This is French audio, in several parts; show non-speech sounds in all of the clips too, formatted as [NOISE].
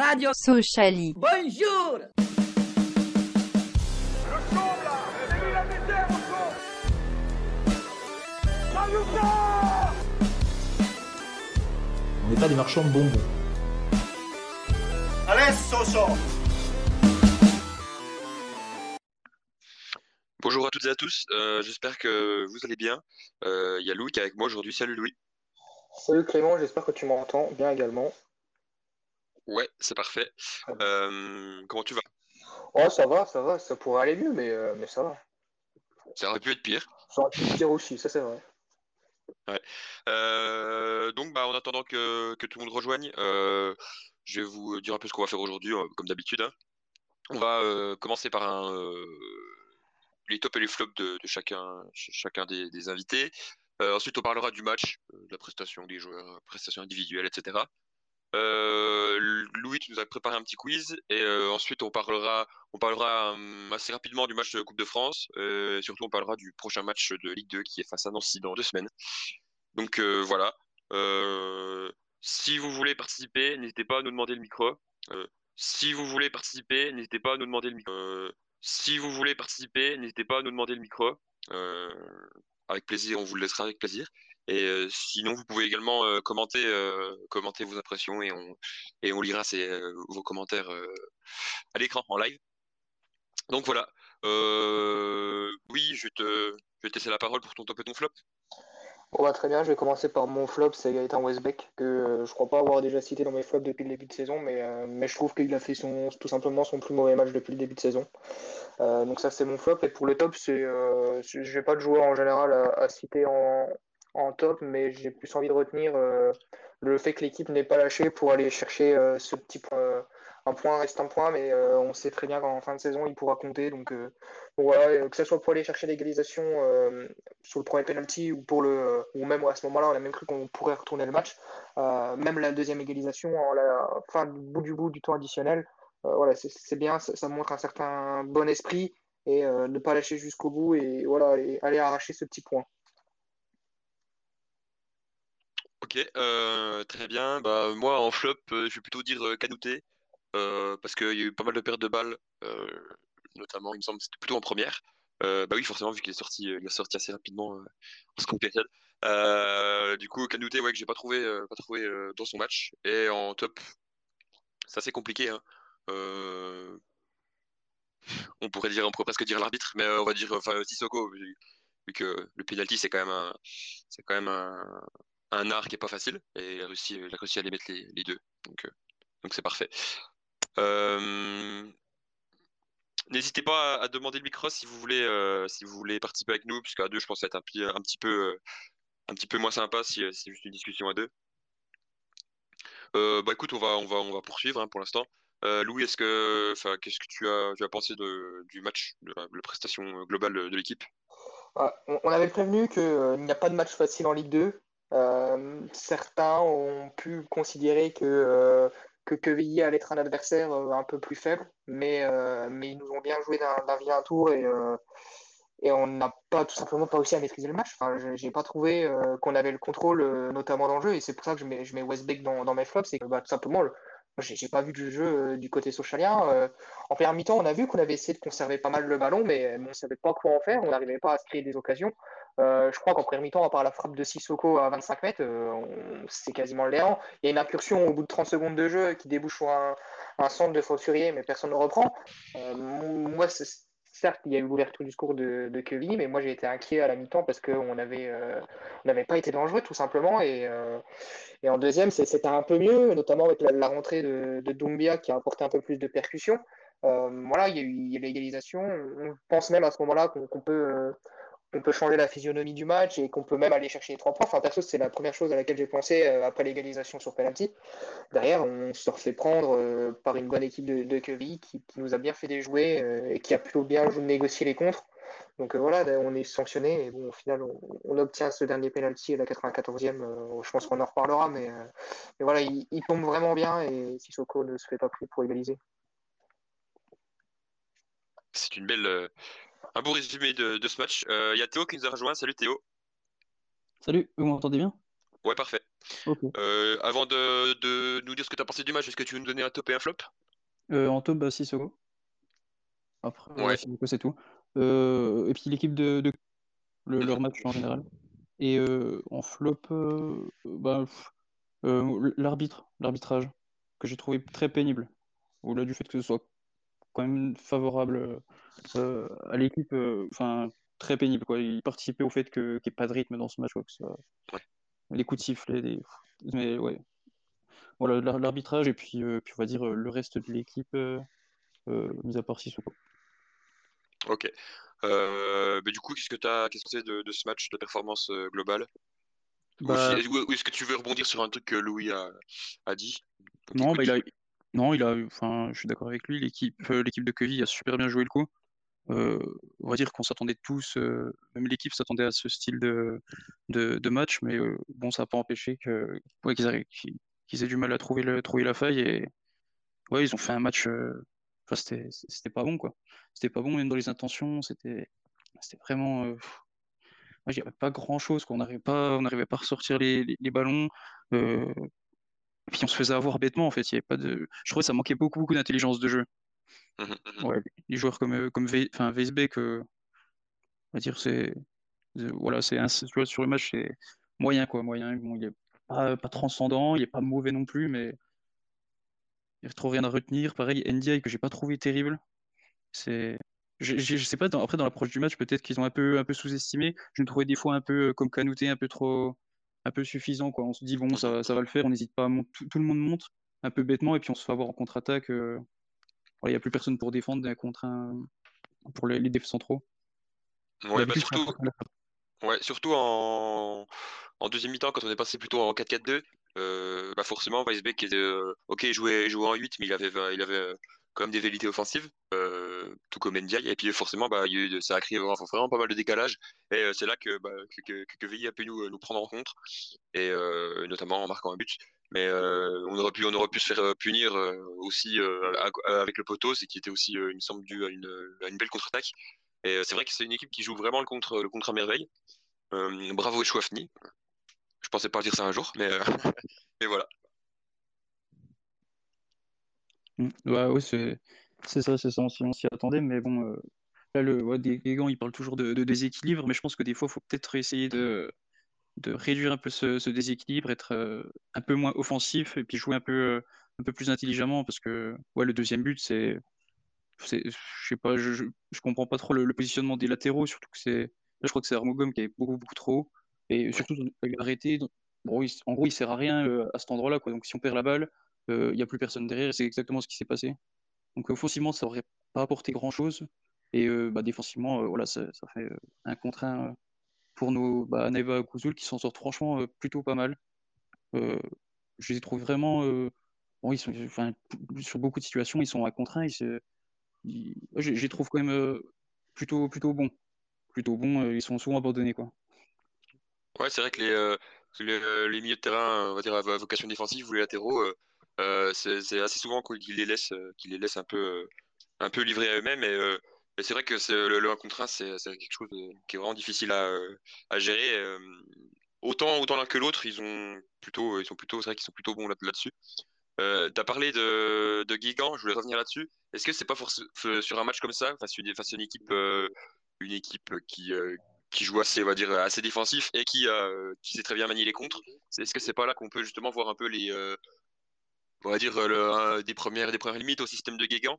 Radio Sociali. Bonjour On n'est pas des marchands de bonbons. Bonjour à toutes et à tous, euh, j'espère que vous allez bien. Euh, Il y a Louis qui est avec moi aujourd'hui. Salut Louis. Salut Clément, j'espère que tu m'entends bien également. Ouais, c'est parfait. Euh, comment tu vas? Oh, ça va, ça va, ça pourrait aller mieux, mais, euh, mais ça va. Ça aurait pu être pire. Ça aurait pu être pire aussi, ça c'est vrai. Euh, donc, bah, en attendant que, que tout le monde rejoigne, je vais vous dire un peu ce qu'on va faire aujourd'hui, comme d'habitude. hein. On va commencer par un, les tops et les flops de, de chacun, ch- chacun des, des invités. Ensuite, on parlera du match, de la prestation des joueurs, prestations individuelles, etc. Euh, Louis, tu nous as préparé un petit quiz et euh, ensuite on parlera, on parlera hum, assez rapidement du match de Coupe de France. Euh, et surtout, on parlera du prochain match de Ligue 2 qui est face à Nancy dans deux semaines. Donc voilà. Si vous voulez participer, n'hésitez pas à nous demander le micro. Si vous voulez participer, n'hésitez pas à nous demander le micro. Si vous voulez participer, n'hésitez pas à nous demander le micro. Avec plaisir, on vous le laissera avec plaisir. Et euh, sinon, vous pouvez également euh, commenter, euh, commenter vos impressions et on, lira vos commentaires à l'écran en live. Donc voilà. [LAUGHS] Oui, je te, vais te laisser la parole pour ton top et ton flop. Bah, très bien, je vais commencer par mon flop, c'est Gaëtan Westbeck, que euh, je crois pas avoir déjà cité dans mes flops depuis le début de saison, mais, je trouve qu'il a fait son, tout simplement son plus mauvais match depuis le début de saison. Donc ça c'est mon flop, et pour le top, je n'ai pas de joueur en général à citer en, en top, mais j'ai plus envie de retenir euh, le fait que l'équipe n'ait pas lâché pour aller chercher euh, ce petit point. un point reste un point, mais euh, on sait très bien qu'en fin de saison, il pourra compter. Donc, voilà, que ce soit pour aller chercher l'égalisation sur le premier penalty ou pour le ou même à ce moment-là, on a même cru qu'on pourrait retourner le match. Même la deuxième égalisation en fin du bout du bout du temps additionnel, voilà, c'est bien, ça, ça montre un certain bon esprit et ne pas lâcher jusqu'au bout et voilà, et aller arracher ce petit point. Ok, euh, très bien. Bah, moi, en flop, euh, je vais plutôt dire euh, Kanouté, euh, parce qu'il y a eu pas mal de pertes de balles, notamment, il me semble, c'était plutôt en première. Bah oui, forcément, vu qu'il est sorti, il est sorti assez rapidement en seconde période. Du coup, Kanouté, ouais, que j'ai pas trouvé, pas trouvé dans son match. Et en top, c'est assez compliqué, hein. On pourrait dire, presque dire l'arbitre, mais on va dire, enfin, Sissoko, vu, que le penalty, c'est quand même c'est quand même un, un art qui est pas facile et il a réussi, il a les mettre les, deux. Donc, euh, donc c'est parfait. Euh, n'hésitez pas à, demander le micro si vous voulez, euh, si vous voulez participer avec nous, puisqu'à deux, je pense que ça va être un, petit- un petit peu, un petit peu moins sympa si, c'est juste une discussion à deux. Bah écoute, on va, on va, on va poursuivre hein, pour l'instant. Louis, est-ce que, qu'est-ce que tu as, tu as pensé de, du match, de la, de la prestation globale de, l'équipe? Ah, on on avait prévenu qu'il n'y a pas de match facile en Ligue 2. Euh, certains ont pu considérer que, euh, que allait être un adversaire euh, un peu plus faible, mais, euh, mais ils nous ont bien joué d'un vilain tour et, et on n'a pas tout simplement pas réussi à maîtriser le match. Enfin, je- pas trouvé qu'on avait le contrôle, notamment dans le jeu, et c'est pour ça que je mets, je mets Westbeck dans, dans mes flops, c'est bah, tout simplement, le- j'ai pas vu du jeu euh, du côté socialien. Euh, en première mi-temps, on a vu qu'on avait essayé de conserver pas mal le ballon, mais on ne savait pas quoi en faire, on n'arrivait pas à se créer des occasions. Euh, je crois qu'en première mi-temps, à part la frappe de Sissoko à 25 mètres, euh, c'est quasiment le néant. Il y a une incursion au bout de 30 secondes de jeu qui débouche sur un, un centre de Faussurier, mais personne ne reprend. Euh, moi, c'est- certes, il y a eu l'ouverture du score de, de Quevilly, mais moi j'ai été inquiet à la mi-temps parce qu'on euh, n'avait pas été dangereux tout simplement. Et, euh, en deuxième, c'était un peu mieux, notamment avec la, rentrée de, de Doumbia qui a apporté un peu plus de percussion. Euh, voilà, il y a eu l'égalisation. On pense même à ce moment-là qu'on peut, on peut changer la physionomie du match et qu'on peut même aller chercher les trois points. Enfin, perso, c'est la première chose à laquelle j'ai pensé euh, après l'égalisation sur penalty. Derrière, on se refait prendre euh, par une bonne équipe de, de qui, nous a bien fait déjouer euh, et qui a plutôt bien négocié les contres. Donc voilà, on est sanctionné et bon, au final, on, obtient ce dernier penalty à la 94e. euh, je pense qu'on en reparlera, mais, voilà, il, il tombe vraiment bien et Sissoko ne se fait pas pris pour égaliser. C'est une belle, un beau résumé de, de ce match. Euh, Il y a Théo qui nous a rejoint. Salut Théo. Salut, vous m'entendez bien? Ouais, parfait. Euh, avant de, de, nous dire ce que tu as pensé du match, est-ce que tu veux nous donner un top et un flop? Euh, En top, bah, Sissoko. Après, ouais. c'est tout. Euh, et puis l'équipe de, de le, leur match en général. Et en flop, bah, l'arbitre, l'arbitrage, que j'ai trouvé très pénible. Au-delà du fait que ce soit quand même favorable à l'équipe, enfin très pénible. Quoi. Il participait au fait qu'il n'y ait pas de rythme dans ce match. Quoi, que ça... Les coups de sifflet, mais ouais. Voilà, l'arbitrage et puis, euh, puis on va dire euh, le reste de l'équipe, euh, mis à part Sissoko. Ok. mais du coup, qu'est-ce que tu as qu'est-ce que c'est de, de, ce match de performance globale? Bah... Ou est-ce que tu veux rebondir sur un truc que Louis a, a dit? Non, bah, il a, non, il a, enfin, je suis d'accord avec lui. L'équipe, l'équipe de Queville a super bien joué le coup. Euh, on va dire qu'on s'attendait tous, euh, même l'équipe s'attendait à ce style de, match, mais euh, bon, ça n'a pas empêché que, qu'ils, aient du mal à trouver, la faille. Et ouais, ils ont fait un match. Enfin, c'était, pas bon, quoi. C'était pas bon, même dans les intentions. C'était, vraiment. il n'y avait pas grand chose, On n'arrivait pas, pas à ressortir les, ballons. Et puis on se faisait avoir bêtement, en fait. Il y avait pas de... Je trouvais que ça manquait beaucoup, beaucoup d'intelligence de jeu. Mmh mmh ouais, les joueurs comme, euh, comme enfin, Weisbeck, euh, on va dire, c'est. Voilà, c'est un, sur le match, c'est moyen, quoi. Moyen. Bon, il est pas, pas transcendant, il est pas mauvais non plus, mais il n'y a trop rien à retenir. Pareil, NDI que j'ai pas trouvé terrible. C'est. Je, je, sais pas, après dans l'approche du match, peut-être qu'ils ont un peu, un peu sous-estimé. Je me trouvais des fois un peu euh, comme Canouté, un peu trop, un peu suffisant. Quoi. On se dit, bon, ça, ça va le faire, on n'hésite pas à monter. Tout, le monde monte un peu bêtement, et puis on se fait avoir en contre-attaque. Il n'y a plus personne pour défendre contre un... pour les, les centraux. Ouais, bah surtout... ouais, surtout en... en deuxième mi-temps, quand on est passé plutôt en 4-4-2, euh, bah forcément, Weisbeck, euh, ok, il jouait, jouait en 8, mais il avait, il avait quand même des vérités offensives, euh, tout comme Ndiaye. Et puis forcément, bah, ça a créé vraiment pas mal de décalage. Et c'est là que, bah, que, que, a pu nous, nous prendre en compte, et notamment en marquant un but. Mais euh, on aurait pu, on aurait pu se faire euh, punir euh, aussi avec le poteau, c'est qui était aussi, il me semble, dû à une, belle contre-attaque. Et c'est vrai que c'est une équipe qui joue vraiment le contre, le contre à merveille. bravo Chouafni. Je pensais pas dire ça un jour, mais, [LAUGHS] mais voilà. Mmh. Ouais, oui, c'est ça, c'est ça, on s'y attendait, mais bon, là, le, ouais, ils parlent toujours de, déséquilibre, mais je pense que des fois, il faut peut-être essayer de, réduire un peu ce, déséquilibre, être euh, un peu moins offensif et puis jouer un peu, euh, plus intelligemment parce que le deuxième but, c'est. Je sais pas, je, comprends pas trop le, positionnement des latéraux, surtout que c'est. Je crois que c'est Armogum qui est beaucoup, trop haut. Et surtout, il a arrêté. Bon, en gros, il sert à rien euh, à cet endroit-là. Quoi. Donc, si on perd la balle, il n'y a plus personne derrière. C'est exactement ce qui s'est passé. Donc, offensivement, ça aurait pas apporté grand-chose. Et bah, défensivement, voilà, ça, fait un contre un pour nos bah, Neva Kuzul qui s'en sortent franchement euh, plutôt pas mal. Euh, je les trouve vraiment. Euh, bon, ils sont, sur beaucoup de situations, ils sont à contraint. Je, les trouve quand même plutôt, plutôt bons. Plutôt bons, ils sont souvent abandonnés. Quoi. Ouais, c'est vrai que les, les, milieux de terrain, on va dire à vocation défensive ou les latéraux, c'est assez souvent qu'ils les laissent, qu'ils les laissent un peu, un peu livrés à eux-mêmes. Et c'est vrai que le, le 1 contre 1, c'est quelque chose qui est vraiment difficile à, à gérer. Euh, autant autant l'un que l'autre, ils ont plutôt, ils sont plutôt, c'est vrai qu'ils sont plutôt bons là-dessus. Euh, tu as parlé de, de Guigan, je voulais revenir là-dessus. Est-ce que c'est pas sur un match comme ça, face, une, face à une équipe, euh, une équipe qui, euh, qui joue assez, on va dire, assez défensif et qui, qui sait très bien manier les contres Est-ce que c'est pas là qu'on peut justement voir un peu les, on va dire, le, des, premières, des premières limites au système de Guigan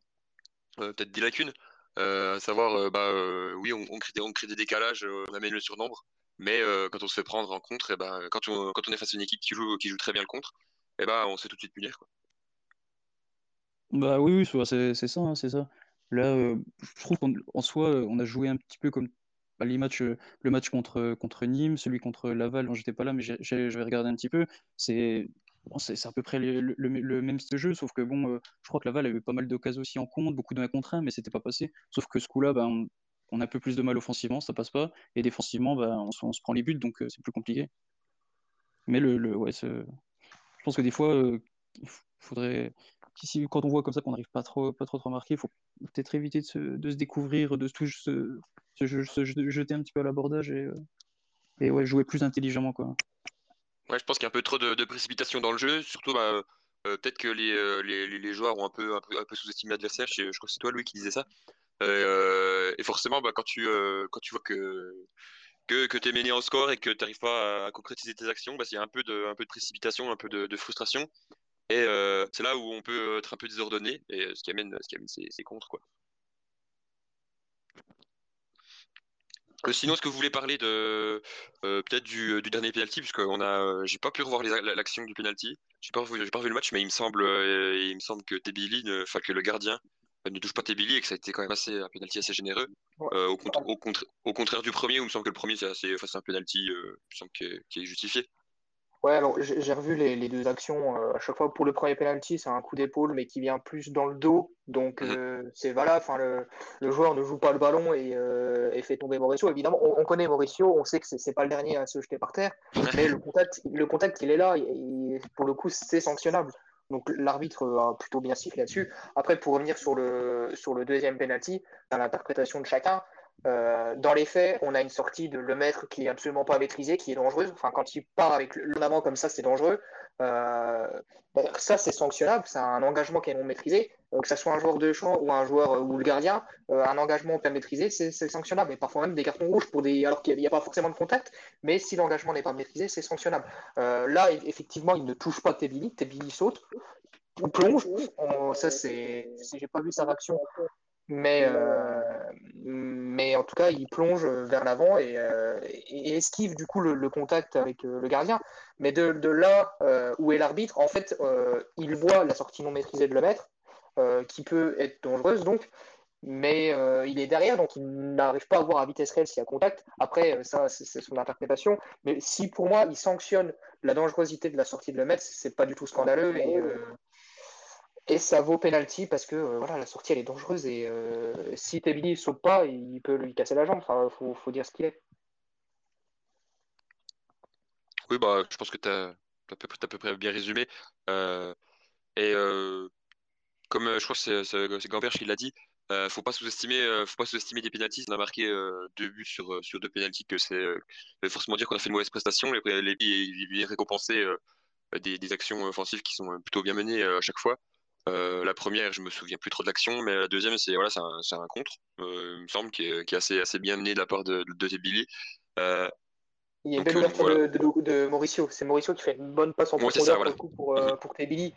Peut-être des lacunes euh, à savoir, euh, bah, euh, oui, on, crée des, on, crée des, décalages, on amène le surnombre, mais quand on se fait prendre en contre, ben quand, on, quand on est face à une équipe qui joue, qui joue très bien le contre, et ben on se fait tout de suite punir. Bah oui, oui c'est ça, hein, c'est ça. Là, je trouve qu'en soi, on a joué un petit peu comme bah, les matchs, le match contre, contre Nîmes, celui contre Laval, j'étais pas là, mais j'avais regardé un petit peu. C'est à peu près le, même jeu, sauf que bon, euh, je crois que Laval a eu pas mal d'occasions aussi en compte, beaucoup de 1 contre 1, mais c'était pas passé. Sauf que ce coup-là, ben, on, a un peu plus de mal offensivement, ça passe pas, et défensivement, ben, on, se prend les buts, donc euh, c'est plus compliqué. Mais le, ouais, je pense que des fois, euh, il faudrait, si, quand on voit comme ça qu'on n'arrive pas trop, pas trop, trop marquer, il faut peut-être éviter de se, de se, découvrir, de se, se, se, jeter un petit peu à l'abordage et, et ouais, jouer plus intelligemment, quoi. Ouais, je pense qu'il y a un peu trop de, précipitation dans le jeu, surtout bah, peut-être que les, les, joueurs ont un peu, sous-estimé l'adversaire. Je, crois que c'est toi, Louis, qui disait ça. et forcément, bah, quand, tu, vois que, tu es mené en score et que tu n'arrives pas à, concrétiser tes actions, bah, il y a un peu de, précipitation, un peu de, frustration. Et euh, c'est là où on peut être un peu désordonné, et ce qui amène, ce qui amène ses, contre. Quoi. Sinon, est-ce que vous voulez parler de euh, peut-être du, dernier penalty, puisque on a, j'ai pas pu revoir l'action du penalty. J'ai pas, j'ai pas vu le match, mais il me semble, il me semble que Tebili, enfin que le gardien ne touche pas Tebili et que ça a été quand même assez, un penalty assez généreux. Euh, au, au, contraire du premier, où il me semble que le premier, c'est assez, un penalty euh, qui, est, justifié. Ouais, alors j'ai revu les, deux actions. Euh, à chaque fois, pour le premier penalty, c'est un coup d'épaule, mais qui vient plus dans le dos. Donc mhm. c'est valable. Enfin, le, joueur ne joue pas le ballon et, fait tomber Mauricio. Évidemment, on, connaît Mauricio, on sait que c'est pas le dernier à se jeter par terre, mais le contact, le contact, il est là. Et, pour le coup, c'est sanctionnable. Donc l'arbitre a plutôt bien sifflé là-dessus. Après, pour revenir sur le, sur le deuxième penalty, dans l'interprétation de chacun, euh, dans les faits, on a une sortie de le maître qui est absolument pas maîtrisée, qui est dangereuse. Enfin, quand il part avec l'en avant comme ça, c'est dangereux. Euh, ça, c'est sanctionnable. C'est un engagement qui est non maîtrisé. Euh, que ce soit un joueur de champ ou un joueur ou le gardien, un engagement pas maîtrisé, c'est sanctionnable. Et parfois même des cartons rouges pour des, alors qu'il n'y a, pas forcément de contact. Mais si l'engagement n'est pas maîtrisé, c'est sanctionnable. là, effectivement, il ne touche pas Tebili. Tebili saute ou plonge. ça, c'est, j'ai pas vu sa réaction mais, euh, mais en tout cas, il plonge vers l'avant et, euh, esquive du coup le, contact avec euh, le gardien. Mais de, de là où est l'arbitre, en fait, il voit la sortie non maîtrisée de le maître, qui peut être dangereuse donc, mais il est derrière, donc il n'arrive pas à voir à vitesse réelle s'il y a contact. Après, ça, c'est son interprétation. Mais si pour moi, il sanctionne la dangerosité de la sortie de le maître, c'est pas du tout scandaleux. Et, et ça vaut penalty parce que euh, voilà, la sortie elle est dangereuse et euh, si Tebili ne saute pas, il peut lui casser la jambe. Enfin, faut, dire ce qu'il est. Oui, bah, je pense que tu as, à peu près bien résumé. Euh, et comme je crois que c'est Gamberge qui l'a dit, euh, faut pas sous-estimer, faut pas sous-estimer des pénalties. On a marqué deux buts sur deux pénalties, que c'est forcément dire qu'on a fait une mauvaise prestation. Les, les, les récompenser des, des, actions offensives qui sont plutôt bien menées à chaque fois. Euh, la première, je me souviens plus trop de l'action, mais la deuxième, c'est voilà, c'est un, un, contre, euh, il me semble, qui est, qui est, assez, assez bien mené de la part de, de, de Euh, il y a une belle ouverture de, de, Mauricio. C'est Mauricio qui fait une bonne passe en profondeur pour, pour, pour Et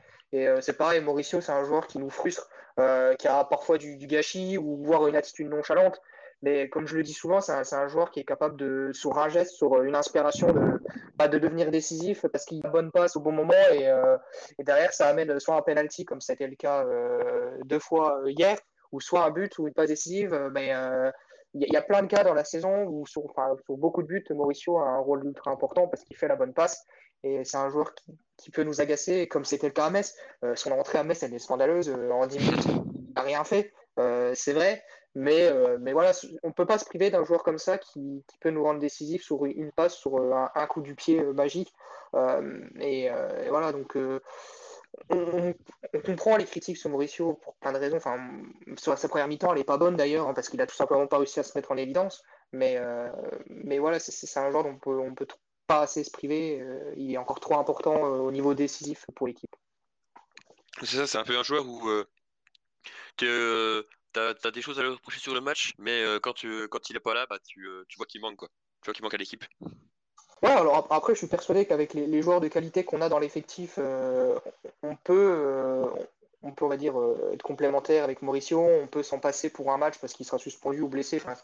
c'est pareil, Mauricio, c'est un joueur qui nous frustre, qui a parfois du, du, gâchis ou voire une attitude nonchalante. Mais comme je le dis souvent, c'est un, joueur qui est capable de, sur un geste, sur une inspiration, de, bah, de devenir décisif parce qu'il a bonne passe au bon moment et, euh, et, derrière, ça amène soit un penalty, comme c'était le cas euh, deux fois euh, hier, ou soit un but ou une passe décisive. Mais il y, a plein de cas dans la saison où, sur, enfin, sur beaucoup de buts, Mauricio a un rôle ultra important parce qu'il fait la bonne passe. Et c'est un joueur qui, qui, peut nous agacer, comme c'était le cas à Metz. son entrée à Metz, elle est scandaleuse. en 10 minutes, il n'a rien fait. C'est vrai. Mais, euh, mais voilà, on ne peut pas se priver d'un joueur comme ça qui, peut nous rendre décisif sur une passe, sur euh, un, coup du pied euh, magique. Et, voilà, donc on, comprend les critiques sur Mauricio pour plein de raisons. Enfin, sur sa première mi-temps, elle n'est pas bonne d'ailleurs, hein, parce qu'il a tout simplement pas réussi à se mettre en évidence. Mais, mais voilà, c'est un joueur dont on peut, on peut pas assez se priver. il est encore trop important au niveau décisif pour l'équipe. C'est ça, c'est un peu un joueur où que t'as as des choses à lui reprocher sur le match, mais euh, quand, tu, quand il est pas là, bah, tu, euh, tu vois qu'il manque, quoi. Tu vois qu'il manque à l'équipe. Ouais, alors après, je suis persuadé qu'avec les, joueurs de qualité qu'on a dans l'effectif, euh, on peut, on peut, on va dire, être complémentaire avec Mauricio. On peut s'en passer pour un match parce qu'il sera suspendu ou blessé, enfin,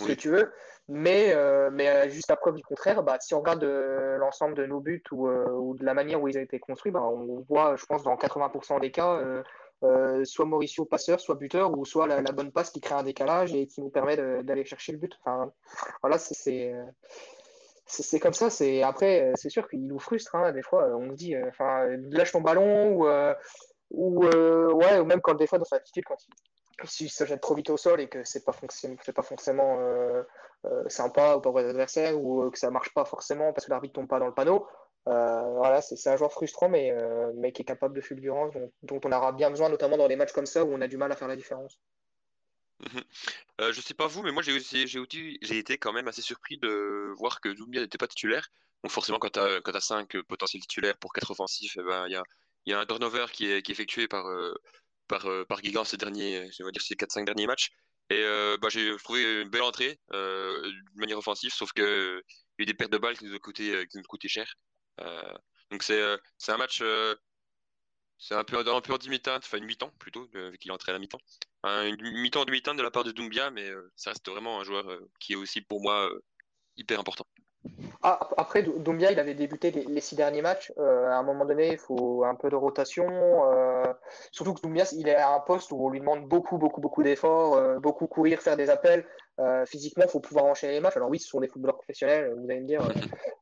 ce que tu veux. Mais, mais juste la preuve du contraire, bah, si on regarde l'ensemble de nos buts ou, ou, de la manière où ils ont été construits, bah, on voit, je pense, dans 80% des cas, euh, soit Mauricio passeur, soit buteur, ou soit la, bonne passe qui crée un décalage et qui nous permet d'aller chercher le but. Enfin, voilà, c'est c'est comme ça. C'est après, c'est sûr qu'il nous frustre. Hein, des fois, on nous dit, euh, enfin, lâche ton ballon ou euh, ou ouais, ou même quand des fois dans sa attitude, quand il, se jette trop vite au sol et que c'est pas c'est pas forcément sympa pour les adversaires ou que ça marche pas forcément parce que l'arbitre tombe pas dans le panneau. Euh, voilà, c'est un joueur frustrant, mais, euh, mais qui est capable de fulgurance, dont, on aura bien besoin, notamment dans des matchs comme ça où on a du mal à faire la différence. Mhm. Euh, je sais pas vous, mais moi j'ai été quand même assez surpris de voir que Doumbia n'était pas titulaire. Donc forcément, quand tu as, as 5 potentiels titulaires pour 4 offensifs, eh ben, il y, a, un turnover qui est, effectué par, par, par Guigan ces derniers, je vais dire, ces 4-5 derniers matchs. Et bah, j'ai trouvé une belle entrée de manière offensive, sauf que il y a eu des pertes de balles qui nous ont coûté, qui nous ont coûté cher. Donc c'est c'est un match c'est un peu, un peu en demi-temps, enfin une mi-temps plutôt, vu qu'il est entré à mi-temps. une mi-temps de mi-temps de la part de Doumbia, mais ça reste vraiment un joueur qui est aussi pour moi hyper important. Ah, après, Doumbia, il avait débuté les, six derniers matchs. à un moment donné, il faut un peu de rotation. surtout que Doumbia, il est à un poste où on lui demande beaucoup, beaucoup, beaucoup d'efforts, beaucoup courir, faire des appels. physiquement, il faut pouvoir enchaîner les matchs. Alors oui, ce sont des footballeurs professionnels, vous allez me dire. [LAUGHS] à un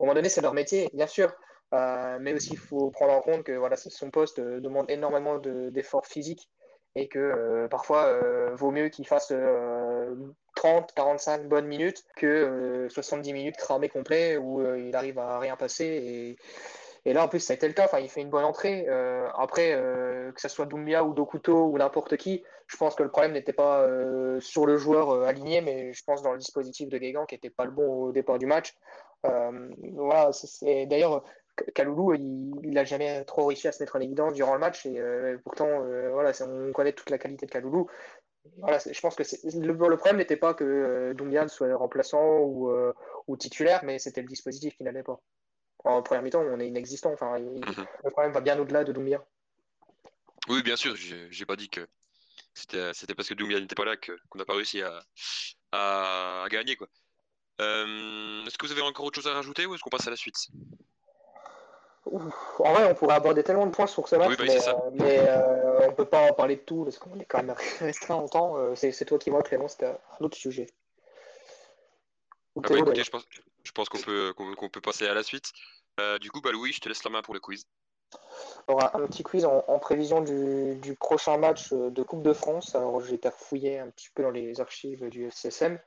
moment donné, c'est leur métier, bien sûr. Euh, mais aussi, il faut prendre en compte que voilà, son poste euh, demande énormément d'efforts physiques et que euh, parfois, vaut mieux qu'il fasse 30, 45 bonnes minutes que 70 minutes cramées complet où il arrive à rien passer. Et, et là, en plus, ça a été le cas. Enfin, il fait une bonne entrée. après, que ce soit Doumbia ou Dokuto ou n'importe qui, je pense que le problème n'était pas sur le joueur aligné, mais je pense dans le dispositif de Guégan qui n'était pas le bon au départ du match. voilà, c'est d'ailleurs Kaloulou, il n'a jamais trop réussi à se mettre en évidence durant le match. Et euh, pourtant, euh, voilà, on connaît toute la qualité de Kaloulou. Voilà, je pense que le, le, problème n'était pas que euh, soit remplaçant ou, euh, ou titulaire, mais c'était le dispositif qui n'allait pas. En première mi-temps, on est inexistant. Enfin, mhm. Le problème va bien au-delà de Doumbia. Oui, bien sûr. J'ai pas dit que c'était parce que Doumbia n'était pas là qu'on n'a pas réussi à, à, gagner. Est-ce que vous avez encore autre chose à rajouter ou est-ce qu'on passe à la suite? En vrai, on pourrait aborder tellement de points sur ce match, bah mais, euh, euh, on peut pas en parler de tout parce qu'on est quand même [LAUGHS] restreint en temps. Euh, c'est toi qui vois, Clément, c'était un autre sujet. Ah bah écoutez, je pense, je pense qu'on peut, qu'on peut passer à la suite. du coup, bah Louis, je te laisse la main pour le quiz. Alors, un, petit quiz en, prévision du, du, prochain match de Coupe de France. Alors, j'ai été refouillé un petit peu dans les archives du FCSM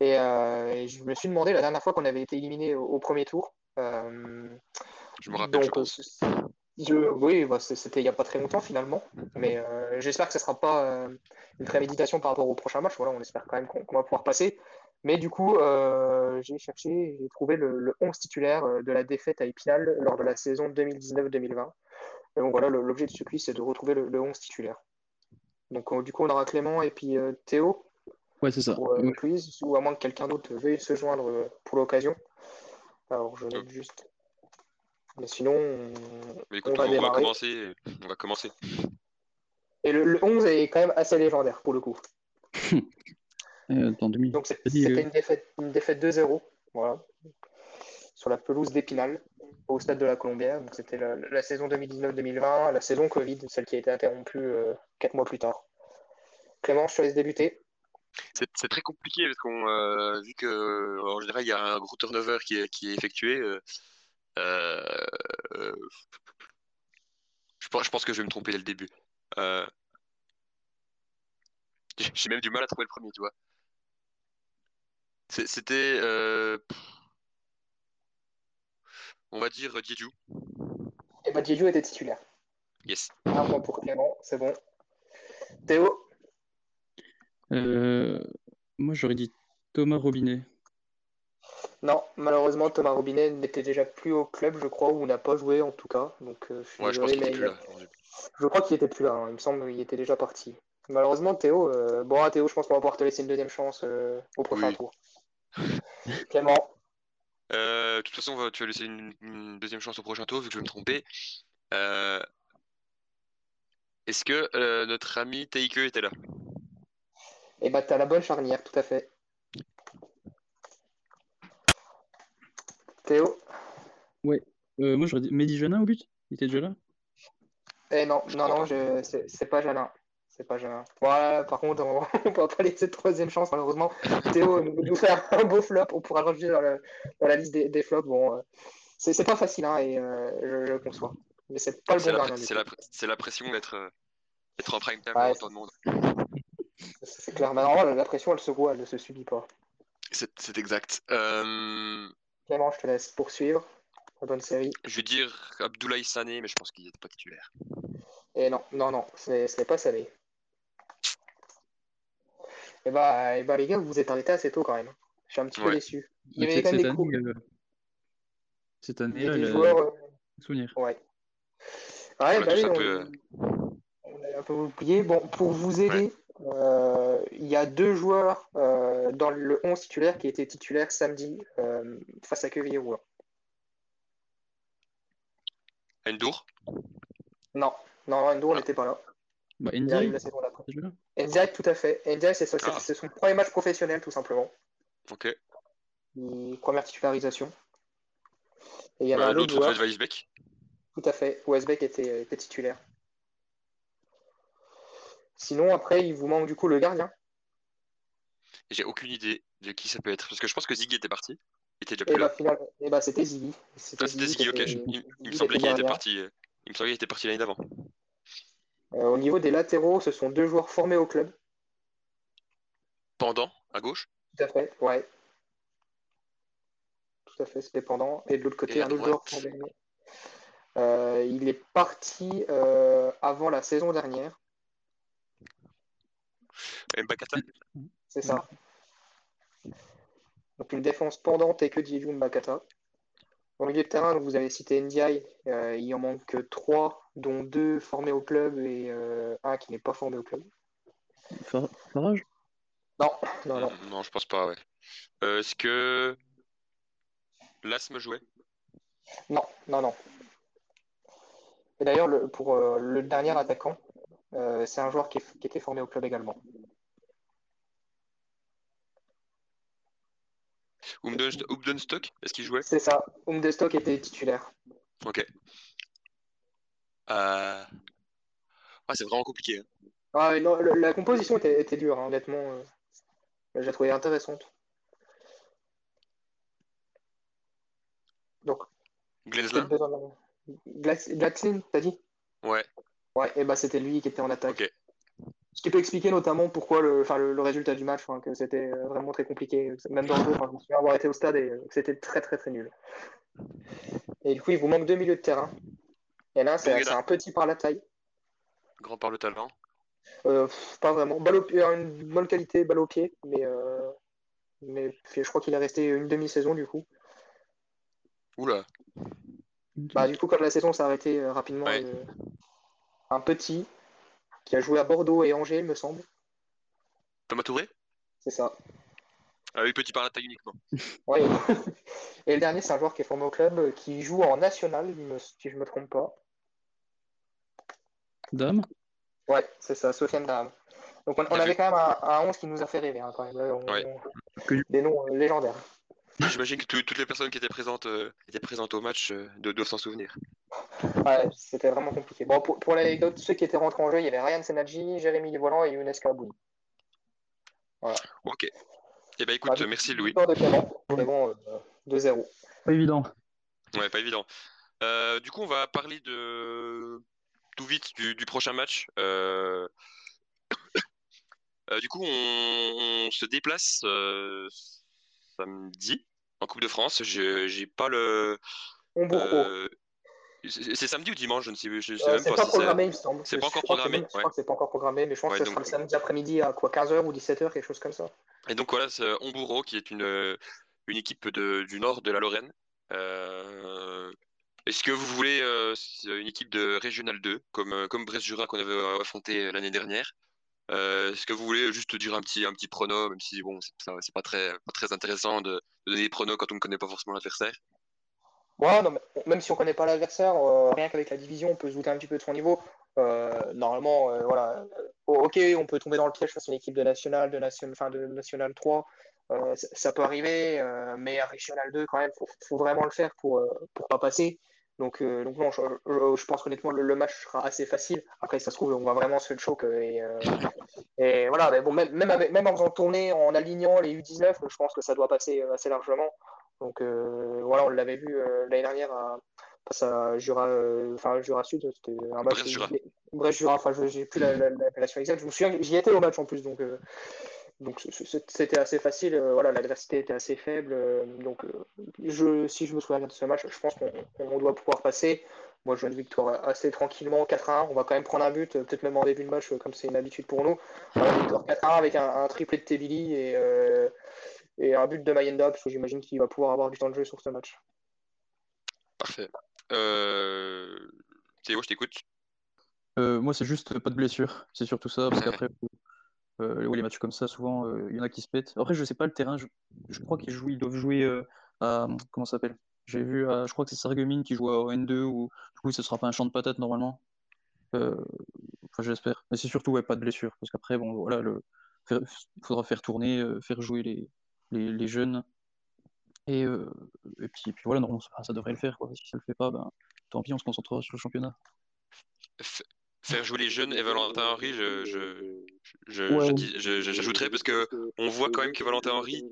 et, je me suis demandé la dernière fois qu'on avait été éliminé au, premier tour. Je me rappelle. Donc, je oui, bah, c'était il n'y a pas très longtemps finalement. Mais euh, j'espère que ce ne sera pas euh, une préméditation par rapport au prochain match. Voilà, on espère quand même qu'on va pouvoir passer. Mais du coup, euh, j'ai cherché, j'ai trouvé le, 11 titulaire de la défaite à Épinal lors de la saison 2019-2020. Donc voilà, l'objet de ce quiz, c'est de retrouver le, 11 titulaire. Donc du coup, on aura Clément et puis Théo. Ouais, c'est ça. Pour le quiz, ou à moins que quelqu'un d'autre veuille se joindre pour l'occasion. Alors, je note juste mais sinon, on, va, commencer. On va commencer. Et le, 11 est quand même assez légendaire pour le coup. [LAUGHS] euh, Donc c'était euh, une défaite, une défaite 2-0 voilà, sur la pelouse d'Épinal au stade de la Colombière. Donc c'était la, saison 2019-2020, la saison Covid, celle qui a été interrompue euh, 4 mois plus tard. Clément, je te laisse débuter. C'est très compliqué parce qu'on euh, vu que en général il y a un gros turnover qui est, qui est effectué. Euh, euh, je, pense, que je vais me tromper dès le début. Euh, [LAUGHS] j'ai même du mal à trouver le premier, tu vois. C'était. Euh, on va dire Diédiou. Et eh bah ben, était titulaire. Yes. Un point pour Clément, c'est bon. Théo? Moi j'aurais dit Thomas Robinet. Non, malheureusement, Thomas Robinet n'était déjà plus au club, je crois, ou n'a pas joué en tout cas. Donc, euh, je, ouais, je pense qu'il plus là. Je crois qu'il était plus là, hein. il me semble qu'il était déjà parti. Malheureusement, Théo, euh, bon, Théo, je pense qu'on va pouvoir te laisser une deuxième chance euh, au prochain tour. [LAUGHS] Clément De toute façon, tu vas laisser une, deuxième chance au prochain tour, vu que je vais me tromper. Est-ce que notre ami Teike était là? Eh bah, t'as la bonne charnière, tout à fait. Théo Ouais. Euh, moi, j'aurais dit Mehdi Janin au but Il était déjà là Eh non, non, non, je... c'est pas Janin. C'est pas Janin. Voilà, par contre, on [LAUGHS] ne peut pas laisser de troisième chance, malheureusement. Théo nous faire un beau flop. On pourra rajouter dans, dans la liste des, flops. Bon, euh, c'est pas facile, hein, et euh, je, le conçois. Mais c'est pas le bon gardien. C'est la, pression d'être en prime time ouais, de monde. C'est clair. Mais normalement, la pression, elle se voit, elle ne se subit pas. C'est exact. Euh... Clément, je te laisse poursuivre. Bonne série. Je vais dire Abdoulaye Sané, mais je pense qu'il n'était pas titulaire. Et non, non, non, ce n'est pas Sané. Et eh bah, et eh bah, les gars, vous vous êtes arrêtés assez tôt quand même. Je suis un petit peu déçu. Il y avait quand même des coups. Euh, Cette année, Il y a là, des a- joueurs. euh, souvenir. Ouais. Ouais, a bah oui, un on, peu, euh, on a un peu oublié. Bon, pour vous aider, euh, il y a deux joueurs euh, dans le 11 titulaire qui étaient titulaires samedi euh, face à Quevilly Rouen. Endur. Non, non, Endo, on Ah. n'était pas là. Bah, Il arrive Ndiaye, la saison d'après. déjà. Ndiaye, tout à fait. Ndiaye, c'est son, Ah. c'est son premier match professionnel, tout simplement. Ok. Première titularisation. Et il y avait Euh, un autre joueur, tout à fait. Westbeck était, était titulaire. Sinon, après, il vous manque du coup le gardien. J'ai aucune idée de qui ça peut être. Parce que je pense que Ziggy était parti. Il était déjà Et plus bah, finalement, et bah, c'était Ziggy. Ah, c'était Ziggy, ok. était- Je- Il, il Ziggy me semblait qu'il était parti. euh, Il me semblait qu'il était parti l'année d'avant. Euh, au niveau des latéraux, ce sont deux joueurs formés au club. Pendant, à gauche. Tout à fait, ouais. Tout à fait, c'est dépendant. Et de l'autre côté, un autre joueur formé. Euh, il est parti euh, avant la saison dernière, Mbakata. c'est ça. Donc une défense pendante et que Diego Mbakata. Dans le milieu de terrain, vous avez cité Ndiaye, euh, il en manque trois, dont deux formés au club et euh, un qui n'est pas formé au club. Far- Farage? Non, non, non. Non, je pense pas, ouais. Euh, Est-ce que. Las me jouait? Non, non, non. Et d'ailleurs, le- pour euh, le dernier attaquant, euh, c'est un joueur qui, est- qui était formé au club également. Umdenstock Est-ce qu'il jouait? C'est ça. Umdestock était titulaire. Ok. Euh... C'est vraiment compliqué. hein. Ah, non, le- la composition était, était dure, hein, honnêtement. euh, je l'ai trouvée intéressante. Donc, Glax- Glaxlin, t'as dit? Ouais, Ouais, et bah c'était lui qui était en attaque. ok. Ce qui peut expliquer notamment pourquoi le, enfin, le, le résultat du match, que c'était euh, vraiment très compliqué. Même dans le jeu, je me souviens avoir été au stade et euh, que c'était très très très nul. Et du coup, il vous manque deux milieux de terrain. Et là, c'est un petit par la taille. Grand par le talent. Euh, pas vraiment. Balle au une bonne qualité, balle au pied, mais, euh, mais je crois qu'il est resté une demi-saison du coup. Oula. Bah, du coup, quand la saison s'est arrêtée euh, rapidement, Ouais. un petit qui a joué à Bordeaux et Angers, il me semble. Thomas Touré? C'est ça. Ah oui, petit par la taille uniquement. Ouais. [LAUGHS] Et le dernier, c'est un joueur qui est formé au club, qui joue en national, si je me trompe pas. Dame? Ouais, c'est ça, Sofiane Daham. Donc on, avait vu quand même un, un 11 qui nous a fait rêver, hein, quand même. Là, on- Ouais. Que- Des noms euh, légendaires. J'imagine que tout- toutes les personnes qui étaient présentes, euh, étaient présentes au match euh, de- doivent s'en souvenir. Ouais, c'était vraiment compliqué. Bon, pour, pour l'anecdote, ceux qui étaient rentrés en jeu, il y avait Ryan Senadji, Jérémy Volant et Younes Kabouni. Ok. Eh ben écoute, merci Louis. De Clément, mais bon, euh, 2-0. Pas évident. Ouais, pas évident. Euh, du coup, on va parler de tout vite du, du prochain match. Euh, [COUGHS] euh, du coup, on, on se déplace euh, samedi en Coupe de France. Je j'ai pas le. On bourre euh, c'est samedi ou dimanche Je ne sais, je sais Euh, même c'est pas pas si c'est. programmé, il me semble. c'est pas encore programmé, même- Je crois que c'est pas encore programmé, mais je pense Ouais, que ce donc- sera le samedi après-midi à quoi 15h ou 17h, quelque chose comme ça. Et donc voilà, c'est Homburo qui est une, une équipe de, du nord de la Lorraine. Euh, Est-ce que vous voulez euh, une équipe de Régional 2, comme, euh, comme Brest-Jura qu'on avait euh, affronté l'année dernière? Euh, Est-ce que vous voulez juste dire un petit, un petit prono, même si bon, c'est pas très, pas très intéressant de, de donner des pronos quand on ne connaît pas forcément l'adversaire? Même si on connaît pas l'adversaire, euh, rien qu'avec la division, on peut se douter un petit peu de son niveau. Euh, normalement, euh, voilà. Ok, on peut tomber dans le piège face à une équipe de National, de National, de National 3. Euh, ça, peut arriver, mais à Régional 2, quand même, faut, faut vraiment le faire pour, pour pas passer. Donc, donc non, je, pense honnêtement le, le match sera assez facile. Après, ça se trouve, on va vraiment se le choc. Et, voilà, bon, même, même, même en faisant tourner, en alignant les U19, je pense que ça doit passer assez largement. Donc euh, voilà, on l'avait vu euh, l'année dernière à, face à Jura, euh, enfin Jura Sud, c'était un match. Brest-Jura. Brest Jura, enfin je j'ai plus la- la- l'appellation exacte. Je me souviens, j'y étais au match en plus, donc c'était assez facile. voilà, l'adversité était assez faible. donc je, si je me souviens bien de ce match, je pense qu'on on doit pouvoir passer. Moi, je vois une victoire assez tranquillement, 4-1. On va quand même prendre un but, peut-être même en début de match, comme c'est une habitude pour nous. Voilà, une victoire 4-1 avec un, un triplé de Tebili et, euh, et un but de Mayenda, parce que j'imagine qu'il va pouvoir avoir du temps de jeu sur ce match. Parfait. Euh, Théo, je t'écoute. Euh, moi, c'est juste pas de blessure. C'est surtout ça, parce [LAUGHS] qu'après, euh, les matchs comme ça, souvent, euh, il y en a qui se pètent. Après, je sais pas le terrain. Je, je crois qu'ils jouent, ils doivent jouer euh, à comment ça s'appelle? J'ai vu, à- je crois que c'est Sarreguemines qui joue au N2 ou du coup, ce sera pas un champ de patates normalement. Euh, enfin, j'espère. Mais c'est surtout ouais, pas de blessure, parce qu'après, bon, voilà, le faire- faudra faire tourner, euh, faire jouer les, les, les jeunes. Et, euh, et puis, et puis voilà, normalement, ça, ça devrait le faire, quoi. Si ça le fait pas, ben, tant pis, on se concentrera sur le championnat. Faire jouer les jeunes et Valentin Henry, je, je, je, Ouais, je ouais. dis- je- je- j'ajouterais parce que on voit quand même que Valentin Henry.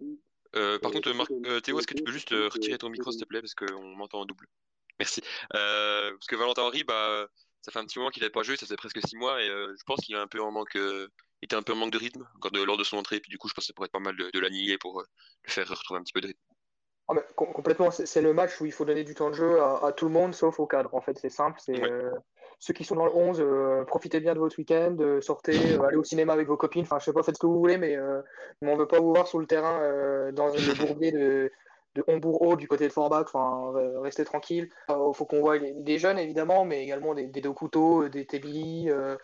euh, par contre, Marc- euh, Théo, est-ce que tu peux juste retirer ton micro, s'il te plaît, parce qu'on m'entend en double. Merci. Euh, parce que Valentin Henry, bah, ça fait un petit moment qu'il n'avait pas joué, ça fait presque six mois, et euh, je pense qu'il un peu en manque, euh, était un peu en manque de rythme lors de, lors de son entrée, et puis du coup, je pense que ça pourrait être pas mal de, de l'annihiler pour euh, le faire retrouver un petit peu de rythme. Ah, com- complètement, c'est le match où il faut donner du temps de jeu à, à tout le monde sauf au cadre. En fait, c'est simple. C'est Ouais. ceux qui sont dans le 11, euh, profitez bien de votre week-end, sortez, allez au cinéma avec vos copines. Enfin, je sais pas, faites ce que vous voulez, mais, on veut pas vous voir sur le terrain dans le [LAUGHS] bourbier de, de Hombourg-Haut du côté de Forbach. Enfin, euh, restez tranquille. Il faut qu'on voit des jeunes évidemment, mais également des, des deux couteaux, euh, des Tebili. euh,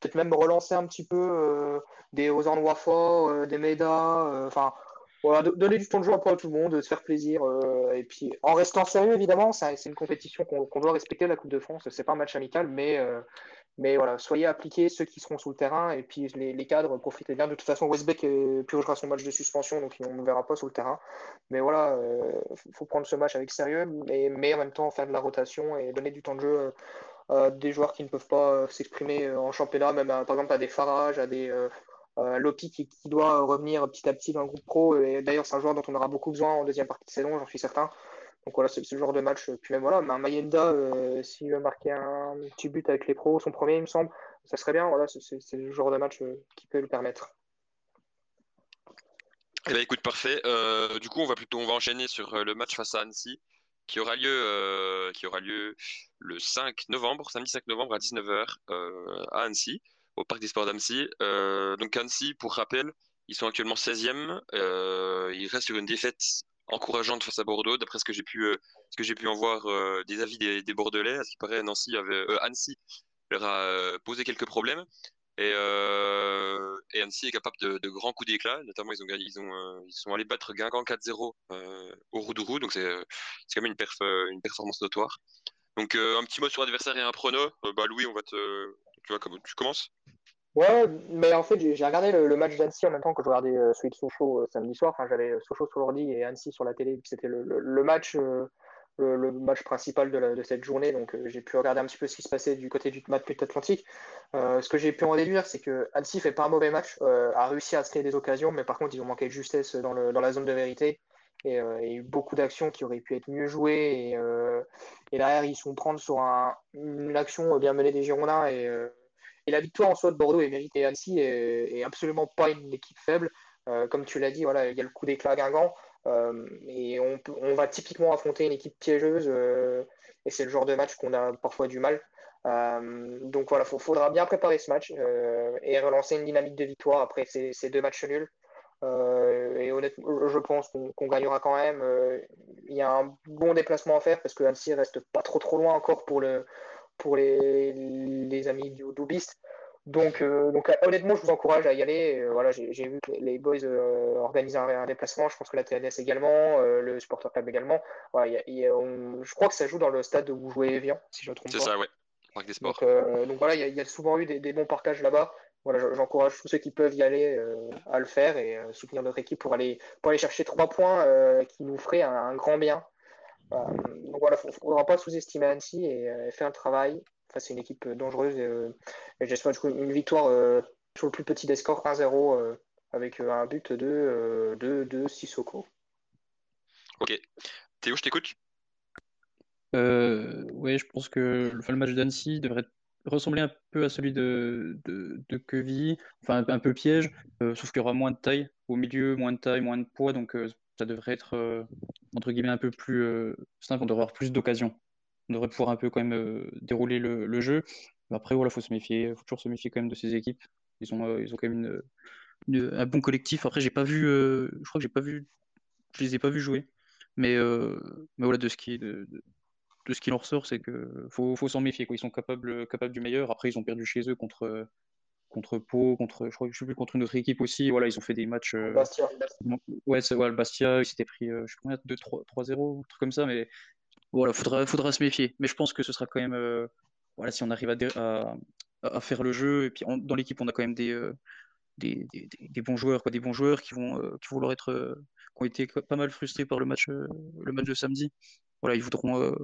Peut-être même relancer un petit peu euh, des Ozan euh, des Meda. euh, Enfin. Voilà, do- donner du temps de jeu à tout le monde, se faire plaisir, euh, et puis en restant sérieux évidemment, c'est une compétition qu'on doit respecter, la Coupe de France, c'est pas un match amical, mais, euh, mais voilà, soyez appliqués, ceux qui seront sous le terrain, et puis les, cadres, profitez bien. De toute façon, Westbeck euh, purgera son match de suspension, donc on ne verra pas sur le terrain. Mais voilà, il faut prendre ce match avec sérieux, mais, en même temps faire de la rotation et donner du temps de jeu euh, à des joueurs qui ne peuvent pas euh, s'exprimer euh, en championnat, même par exemple à des Farage, à des euh, euh, Lopi qui, qui doit revenir petit à petit dans le groupe pro. Et d'ailleurs, c'est un joueur dont on aura beaucoup besoin en deuxième partie de saison, j'en suis certain. Donc voilà, c'est ce genre de match. Puis même voilà, un Mayenda, euh, s'il veut marquer un petit but avec les pros, son premier, il me semble, ça serait bien. Voilà, c'est le genre de match euh, qui peut le permettre. Eh ben, écoute, parfait. Euh, du coup, on va plutôt, on va enchaîner sur le match face à Annecy, qui aura lieu, qui aura lieu le 5 novembre, samedi 5 novembre à 19h euh, à Annecy, au Parc des Sports d'Annecy. Donc Annecy, pour rappel, ils sont actuellement 16e. Euh, ils restent sur une défaite encourageante face à Bordeaux, d'après ce que j'ai pu, euh, pu en voir euh, des avis des, des Bordelais. À ce qui paraît, Nancy avait, euh, Annecy leur a posé quelques problèmes. Et, Annecy est capable de, de grands coups d'éclat. Notamment, ils ont ils ont, ils sont allés battre Guingamp 4-0 euh, au Roudourou. Donc c'est, quand même une, perf, une performance notoire. Donc un petit mot sur l'adversaire et un prono. Bah Louis, on va te, tu vois, tu commences? Ouais, mais en fait, j'ai regardé le, match d'Annecy en même temps que je regardais euh, celui de Sochaux euh, samedi soir. Enfin, j'avais euh, Sochaux sur l'ordi et Annecy sur la télé. C'était le, le- le match, euh, le, match principal de, la- de cette journée. Donc, j'ai pu regarder un petit peu ce qui se passait du côté du match Atlantique. Euh, ce que j'ai pu en déduire, c'est que Annecy fait pas un mauvais match, a réussi à se créer des occasions, mais par contre, ils ont manqué de justesse dans, dans la zone de vérité. Et euh, eu beaucoup d'actions qui auraient pu être mieux jouées. Et, et derrière, ils sont prendre sur un- une action bien menée des Girondins. Et, et la victoire en soi de Bordeaux est méritée. Annecy est, absolument pas une équipe faible. Euh, comme tu l'as dit, voilà, il y a le coup d'éclat à Guingamp. Euh, et on, va typiquement affronter une équipe piégeuse. euh, et c'est le genre de match qu'on a parfois du mal. Donc voilà, il faudra bien préparer ce match et relancer une dynamique de victoire après ces, deux matchs nuls. Et honnêtement, je pense qu'on gagnera quand même. Il y a un bon déplacement à faire parce que Annecy reste pas trop trop loin encore pour, le, pour les, les amis du Doubiste. Donc, euh, donc honnêtement, je vous encourage à y aller. Euh, voilà, j'ai vu que les boys euh, organisaient un, un déplacement. Je pense que la TNS également, euh, le Supporter Club également. Voilà, il y a- y a- on- je crois que ça joue dans le stade où jouait Evian, si je ne me trompe C'est pas. ça, ouais. Parc des Sports. Donc, euh, donc voilà, il y, a- il y a souvent eu des, des bons partages là-bas. Voilà, je- j'encourage tous ceux qui peuvent y aller euh, à le faire et euh, soutenir notre équipe pour aller, pour aller chercher trois points euh, qui nous feraient un, un grand bien. Euh, donc voilà, il ne faudra pas sous-estimer Annecy et euh, faire un travail. Enfin, c'est une équipe euh, dangereuse et, euh, et j'espère une victoire euh, sur le plus petit des scores, 1-0, euh, avec euh, un but de, euh, de, de Sissoko. Ok. Théo, je t'écoute. Euh, ouais, je pense que le enfin, le match d'Annecy devrait ressembler un peu à celui de, de, de Queville, enfin un, un peu piège, euh, sauf qu'il y aura moins de taille au milieu, moins de taille, moins de poids, donc euh, ça devrait être euh, entre guillemets un peu plus euh, simple, on devrait avoir plus d'occasions. On devrait pouvoir un peu quand même euh, dérouler le, jeu. Après, voilà, faut se méfier, faut toujours se méfier quand même de ces équipes. Ils ont, ils ont quand même une, un bon collectif. Après, j'ai pas vu, je crois que j'ai pas vu, je les ai pas vus jouer. Mais, mais voilà, de ce qui de- de ce qui en ressort, c'est que faut, faut s'en méfier. Quoi. Ils sont capables, capables du meilleur. Après, ils ont perdu chez eux contre, contre Pau, contre, je crois que je sais plus, contre une autre équipe aussi. Voilà, ils ont fait des matchs. Euh, Bastia. Ouais, c'est ouais, le Bastia, ils s'étaient pris, euh, je sais pas combien, 2-3-0, un truc comme ça. Mais voilà, faudra, faudra se méfier. Mais je pense que ce sera quand même. euh, voilà, si on arrive à, dé- à, à faire le jeu, et puis dans l'équipe, on a quand même des, des, des, bons joueurs, quoi, des bons joueurs qui vont, qui vont leur être, qui ont été pas mal frustrés par le match, le match de samedi. Voilà, ils voudront,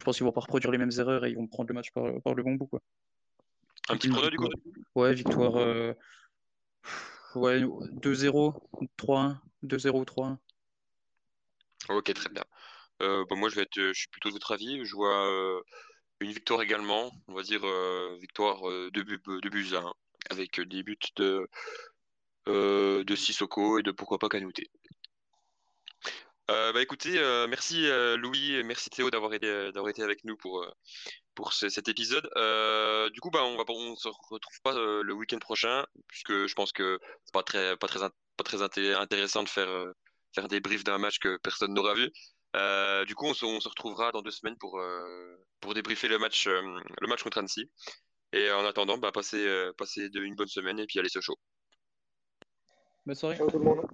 je pense qu'ils vont pas reproduire les mêmes erreurs et ils vont prendre le match par, par le bon bout, quoi. Un petit prono du coup Ouais, victoire, euh, ouais, 2-0, 3-1, 2-0 ou 3-1. Ok, très bien. Euh, bah, moi, je vais être, je suis plutôt de votre avis. Je vois euh, une victoire également. On va dire victoire de, bu- de buts à un, avec des buts de, de Sissoko et de pourquoi pas Kanouté. Euh, bah écoutez, euh, merci euh, Louis et merci Théo d'avoir été, été avec nous pour, pour ce- cet épisode. Euh, du coup, bah, on va on se retrouve pas euh, le week-end prochain puisque je pense que c'est pas très, pas très, in- pas très inté- intéressant de faire, euh, faire des briefs d'un match que personne n'aura vu. Euh, du coup, on se, on se retrouvera dans deux semaines pour, euh, pour débriefer le match, euh, le match contre Annecy. Et en attendant, bah, passez, euh, passez de- une bonne semaine et puis allez, ce show. Bonne soirée. Ciao tout le monde.